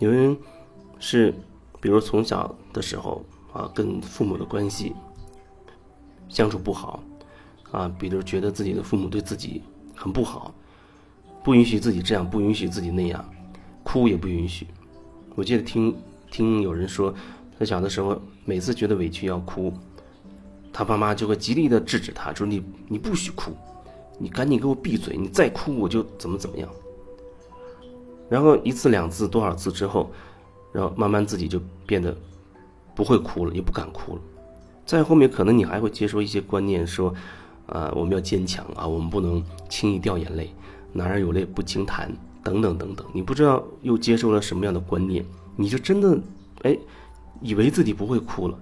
有人是，比如从小的时候啊，跟父母的关系相处不好啊，比如觉得自己的父母对自己很不好，不允许自己这样，不允许自己那样，哭也不允许。我记得听听有人说，他小的时候每次觉得委屈要哭，他爸妈就会极力的制止他，说你你不许哭，你赶紧给我闭嘴，你再哭我就怎么怎么样。然后一次两次多少次之后，然后慢慢自己就变得不会哭了，也不敢哭了。再后面可能你还会接受一些观念，说，啊，我们要坚强啊，我们不能轻易掉眼泪，男儿有泪不轻弹，等等等等。你不知道又接受了什么样的观念，你就真的，哎，以为自己不会哭了，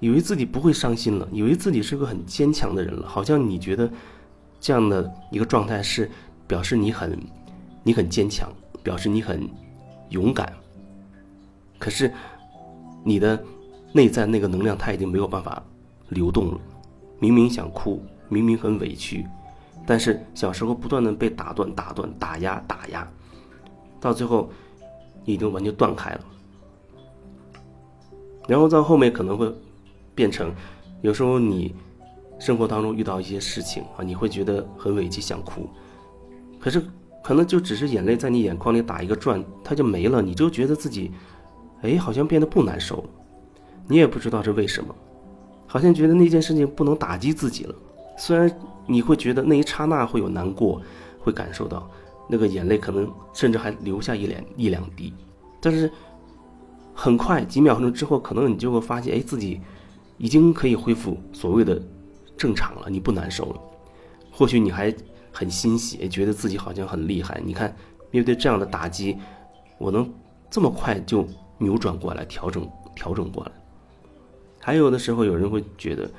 以为自己不会伤心了，以为自己是个很坚强的人了，好像你觉得这样的一个状态是表示你很，你很坚强。表示你很勇敢，可是你的内在那个能量，它已经没有办法流动了。明明想哭，明明很委屈，但是小时候不断的被打断、打断、打压、打压，到最后已经完全断开了。然后到后面可能会变成，有时候你生活当中遇到一些事情啊，你会觉得很委屈，想哭，可是。可能就只是眼泪在你眼眶里打一个转，它就没了，你就觉得自己，哎，好像变得不难受了。你也不知道是为什么，好像觉得那件事情不能打击自己了。虽然你会觉得那一刹那会有难过，会感受到那个眼泪可能甚至还流下一两一两滴，但是很快几秒钟之后，可能你就会发现，哎，自己已经可以恢复所谓的正常了，你不难受了。或许你还。很欣喜，觉得自己好像很厉害。你看，面对这样的打击，我能这么快就扭转过来，调整调整过来。还有的时候，有人会觉得，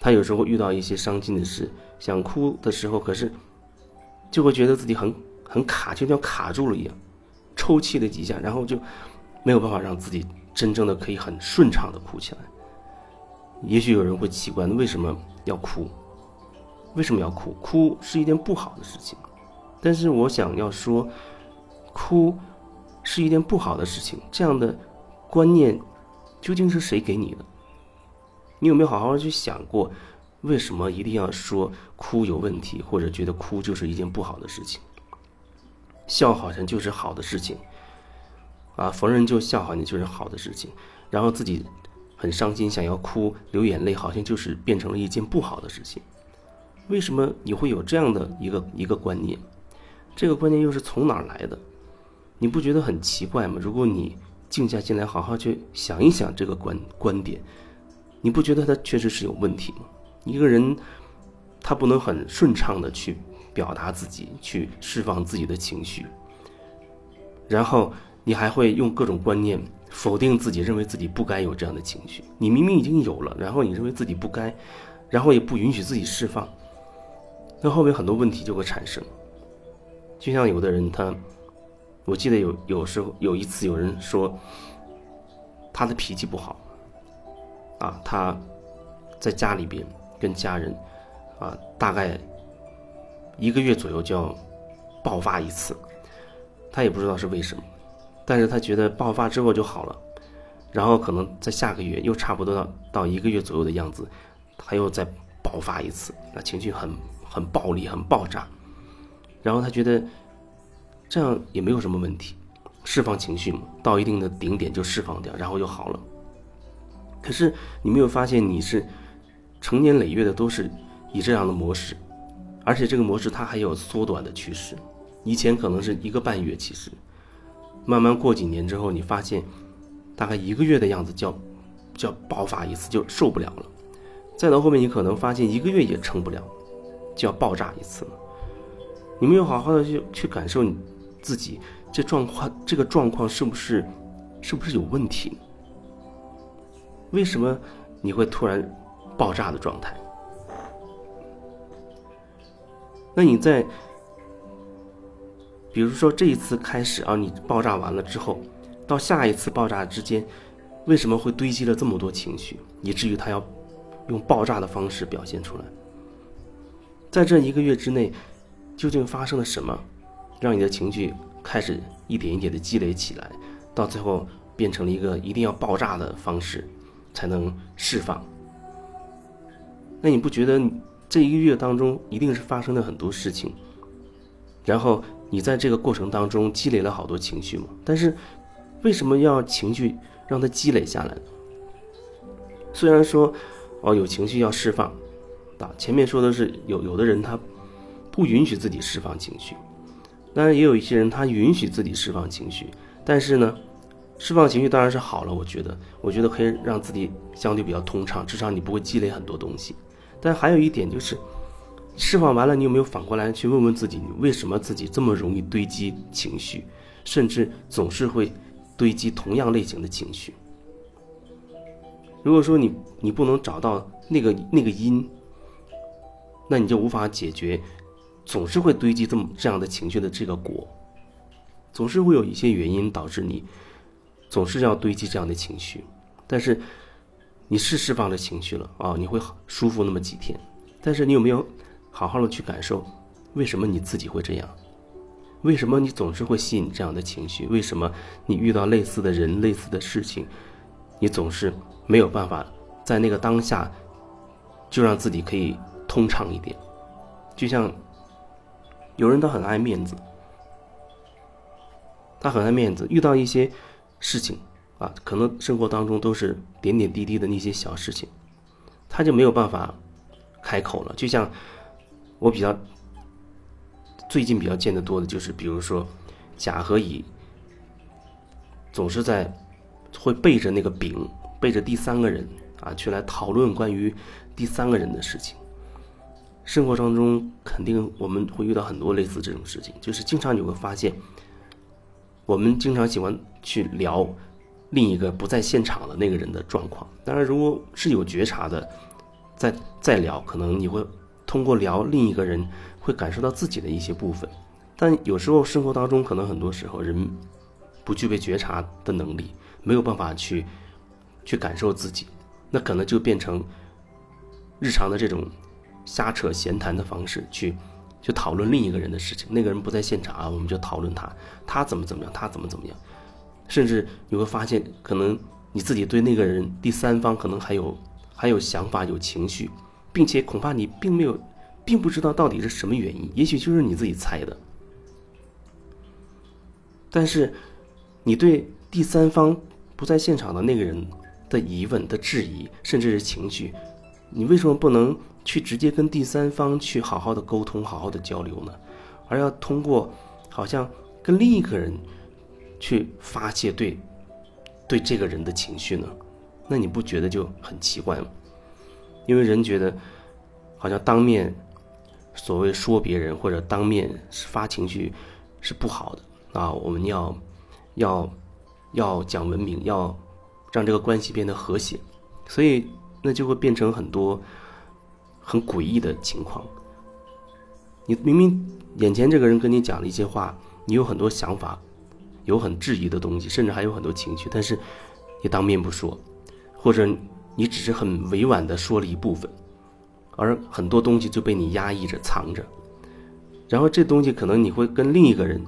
他有时候遇到一些伤心的事，想哭的时候，可是就会觉得自己很很卡，就像卡住了一样，抽泣了几下，然后就没有办法让自己真正的可以很顺畅的哭起来。也许有人会奇怪，为什么要哭？为什么要哭？哭是一件不好的事情，但是我想要说，哭是一件不好的事情。这样的观念究竟是谁给你的？你有没有好好去想过，为什么一定要说哭有问题，或者觉得哭就是一件不好的事情？笑好像就是好的事情，啊，逢人就笑好像就是好的事情，然后自己很伤心想要哭流眼泪，好像就是变成了一件不好的事情。为什么你会有这样的一个一个观念？这个观念又是从哪儿来的？你不觉得很奇怪吗？如果你静下心来，好好去想一想这个观观点，你不觉得它确实是有问题吗？一个人他不能很顺畅的去表达自己，去释放自己的情绪，然后你还会用各种观念否定自己，认为自己不该有这样的情绪。你明明已经有了，然后你认为自己不该，然后也不允许自己释放。那后面很多问题就会产生，就像有的人他，我记得有有时候有一次有人说，他的脾气不好，啊，他在家里边跟家人，啊，大概一个月左右就要爆发一次，他也不知道是为什么，但是他觉得爆发之后就好了，然后可能在下个月又差不多到到一个月左右的样子，他又再爆发一次，那情绪很。很暴力，很爆炸，然后他觉得这样也没有什么问题，释放情绪嘛，到一定的顶点就释放掉，然后就好了。可是你没有发现，你是成年累月的都是以这样的模式，而且这个模式它还有缩短的趋势。以前可能是一个半月，其实慢慢过几年之后，你发现大概一个月的样子就要就要爆发一次，就受不了了。再到后面，你可能发现一个月也撑不了。就要爆炸一次了，你没有好好的去去感受你自己这状况，这个状况是不是是不是有问题？为什么你会突然爆炸的状态？那你在比如说这一次开始啊，你爆炸完了之后，到下一次爆炸之间，为什么会堆积了这么多情绪，以至于他要用爆炸的方式表现出来？在这一个月之内，究竟发生了什么，让你的情绪开始一点一点的积累起来，到最后变成了一个一定要爆炸的方式才能释放。那你不觉得这一个月当中一定是发生了很多事情，然后你在这个过程当中积累了好多情绪吗？但是为什么要情绪让它积累下来？虽然说哦有情绪要释放，啊前面说的是有有的人他不允许自己释放情绪，当然也有一些人他允许自己释放情绪，但是呢。释放情绪当然是好了，我觉得，我觉得可以让自己相对比较通畅，至少你不会积累很多东西。但还有一点就是，释放完了，你有没有反过来去问问自己，你为什么自己这么容易堆积情绪，甚至总是会堆积同样类型的情绪？如果说你你不能找到那个那个因，那你就无法解决总是会堆积这么这样的情绪的这个果，总是会有一些原因导致你。总是要堆积这样的情绪，但是你是释放了情绪了啊，你会舒服那么几天。但是你有没有好好的去感受，为什么你自己会这样？为什么你总是会吸引这样的情绪？为什么你遇到类似的人、类似的事情，你总是没有办法在那个当下就让自己可以通畅一点？就像有人他很爱面子，他很爱面子，遇到一些。事情啊，可能生活当中都是点点滴滴的那些小事情，他就没有办法开口了。就像我比较最近比较见得多的就是，比如说甲和乙总是在会背着那个丙，背着第三个人啊，去来讨论关于第三个人的事情。生活当中肯定我们会遇到很多类似这种事情，就是经常你会发现。我们经常喜欢去聊另一个不在现场的那个人的状况。当然，如果是有觉察的，在在聊，可能你会通过聊另一个人，会感受到自己的一些部分。但有时候生活当中，可能很多时候人不具备觉察的能力，没有办法去去感受自己，那可能就变成日常的这种瞎扯闲谈的方式去。去讨论另一个人的事情，那个人不在现场啊，我们就讨论他，他怎么怎么样，他怎么怎么样，甚至你会发现，可能你自己对那个人第三方可能还有还有想法、有情绪，并且恐怕你并没有，并不知道到底是什么原因，也许就是你自己猜的。但是，你对第三方不在现场的那个人的疑问、的质疑，甚至是情绪，你为什么不能？去直接跟第三方去好好的沟通，好好的交流呢，而要通过好像跟另一个人去发泄对对这个人的情绪呢？那你不觉得就很奇怪吗？因为人觉得好像当面所谓说别人或者当面发情绪是不好的啊，我们要要要讲文明，要让这个关系变得和谐，所以那就会变成很多。很诡异的情况，你明明眼前这个人跟你讲了一些话，你有很多想法，有很质疑的东西，甚至还有很多情绪，但是你当面不说，或者你只是很委婉的说了一部分，而很多东西就被你压抑着藏着，然后这东西可能你会跟另一个人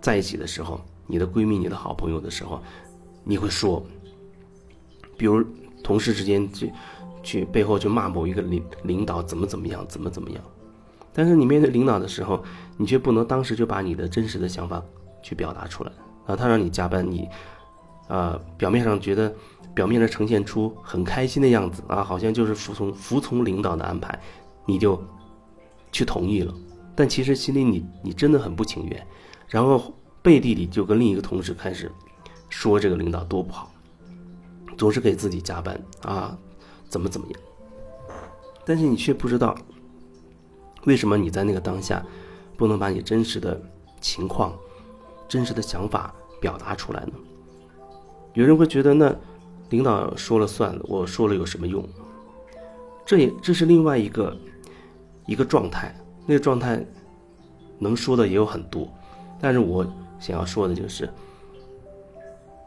在一起的时候，你的闺蜜、你的好朋友的时候，你会说，比如同事之间就。去背后去骂某一个领领导怎么怎么样，怎么怎么样，但是你面对领导的时候，你却不能当时就把你的真实的想法去表达出来啊。他让你加班，你啊表面上觉得表面上呈现出很开心的样子啊，好像就是服从服从领导的安排，你就去同意了。但其实心里你你真的很不情愿，然后背地里就跟另一个同事开始说这个领导多不好，总是给自己加班啊。怎么怎么样？但是你却不知道，为什么你在那个当下，不能把你真实的情况、真实的想法表达出来呢？有人会觉得，那领导说了算，我说了有什么用？这也这是另外一个一个状态，那个状态能说的也有很多，但是我想要说的就是，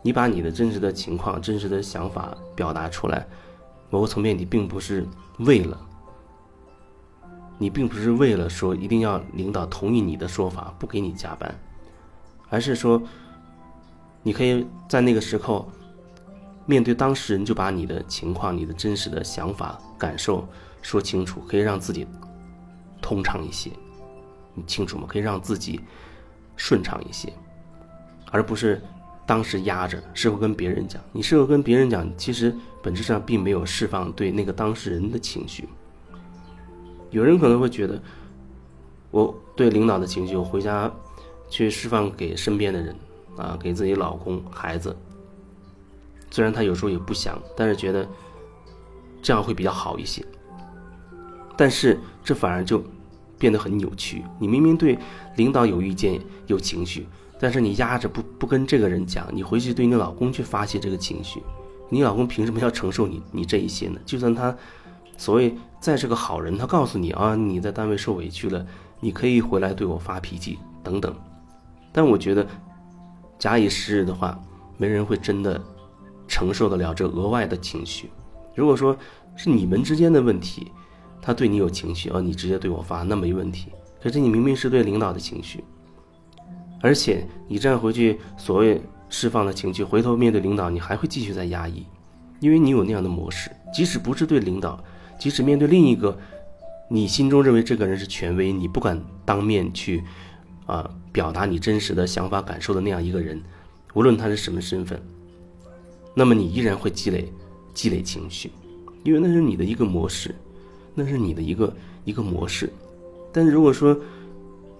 你把你的真实的情况、真实的想法表达出来。某个层面，你并不是为了，你并不是为了说一定要领导同意你的说法，不给你加班，而是说，你可以在那个时候，面对当事人就把你的情况、你的真实的想法、感受说清楚，可以让自己通畅一些。你清楚吗？可以让自己顺畅一些，而不是当时压着，事后跟别人讲。你事后跟别人讲，其实本质上并没有释放对那个当事人的情绪。有人可能会觉得，我对领导的情绪，我回家去释放给身边的人啊，给自己老公、孩子。虽然他有时候也不想，但是觉得这样会比较好一些。但是这反而就。变得很扭曲。你明明对领导有意见、有情绪，但是你压着不不跟这个人讲，你回去对你老公去发泄这个情绪，你老公凭什么要承受你你这一些呢？就算他所谓再是个好人，他告诉你啊，你在单位受委屈了，你可以回来对我发脾气等等。但我觉得，假以时日的话，没人会真的承受得了这额外的情绪。如果说是你们之间的问题。他对你有情绪啊，你直接对我发那没问题。可是你明明是对领导的情绪，而且你这样回去所谓释放的情绪，回头面对领导，你还会继续在压抑，因为你有那样的模式。即使不是对领导，即使面对另一个你心中认为这个人是权威，你不敢当面去啊表达你真实的想法感受的那样一个人，无论他是什么身份，那么你依然会积累积累情绪，因为那是你的一个模式。那是你的一个一个模式，但如果说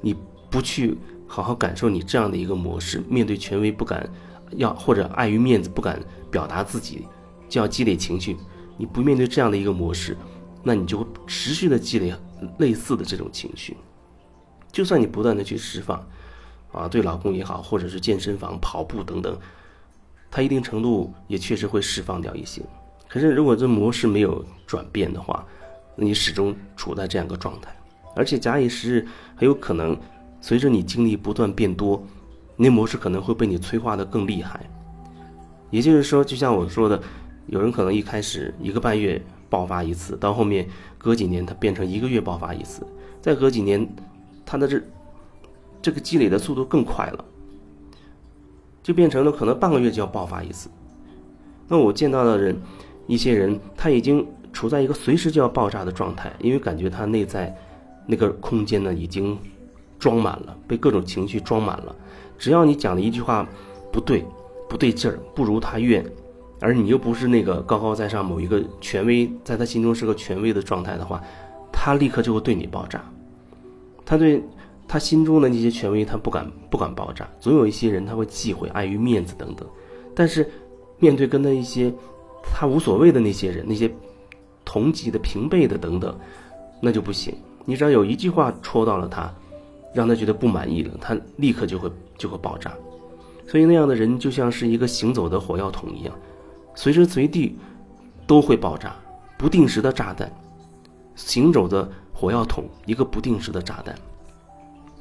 你不去好好感受你这样的一个模式，面对权威不敢要或者碍于面子不敢表达自己，就要积累情绪。你不面对这样的一个模式，那你就会持续的积累类似的这种情绪。就算你不断的去释放，啊，对老公也好，或者是健身房跑步等等，他一定程度也确实会释放掉一些。可是如果这模式没有转变的话，你始终处在这样一个状态，而且假以时日，很有可能随着你经历不断变多，那模式可能会被你催化的更厉害。也就是说，就像我说的，有人可能一开始一个半月爆发一次，到后面隔几年他变成一个月爆发一次，再隔几年，他的这这个积累的速度更快了，就变成了可能半个月就要爆发一次。那我见到的人，一些人他已经。处在一个随时就要爆炸的状态，因为感觉他内在那个空间呢已经装满了，被各种情绪装满了。只要你讲的一句话不对、不对劲儿、不如他愿，而你又不是那个高高在上某一个权威，在他心中是个权威的状态的话，他立刻就会对你爆炸。他对他心中的那些权威，他不敢不敢爆炸。总有一些人他会忌讳，碍于面子等等。但是面对跟他一些他无所谓的那些人，那些。同级的、平辈的等等，那就不行。你只要有一句话戳到了他，让他觉得不满意了，他立刻就会就会爆炸。所以那样的人就像是一个行走的火药桶一样，随时随地都会爆炸，不定时的炸弹，行走的火药桶，一个不定时的炸弹。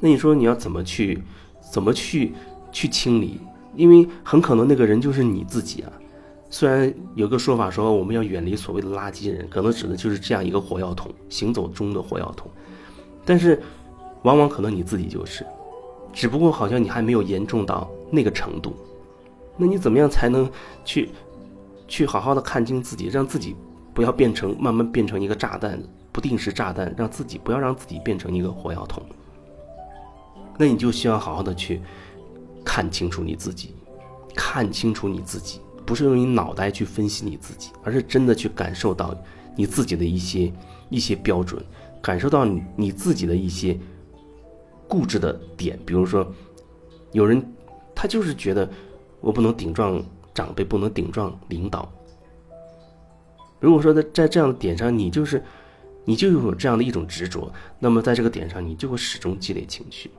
那你说你要怎么去，怎么去去清理？因为很可能那个人就是你自己啊。虽然有个说法说我们要远离所谓的垃圾人，可能指的就是这样一个火药桶，行走中的火药桶，但是，往往可能你自己就是，只不过好像你还没有严重到那个程度，那你怎么样才能去，去好好的看清自己，让自己不要变成慢慢变成一个炸弹，不定时炸弹，让自己不要让自己变成一个火药桶，那你就需要好好的去看清楚你自己，看清楚你自己。不是用你脑袋去分析你自己，而是真的去感受到你自己的一些一些标准，感受到你你自己的一些固执的点。比如说，有人他就是觉得我不能顶撞长辈，不能顶撞领导。如果说在在这样的点上，你就是你就有这样的一种执着，那么在这个点上，你就会始终积累情绪。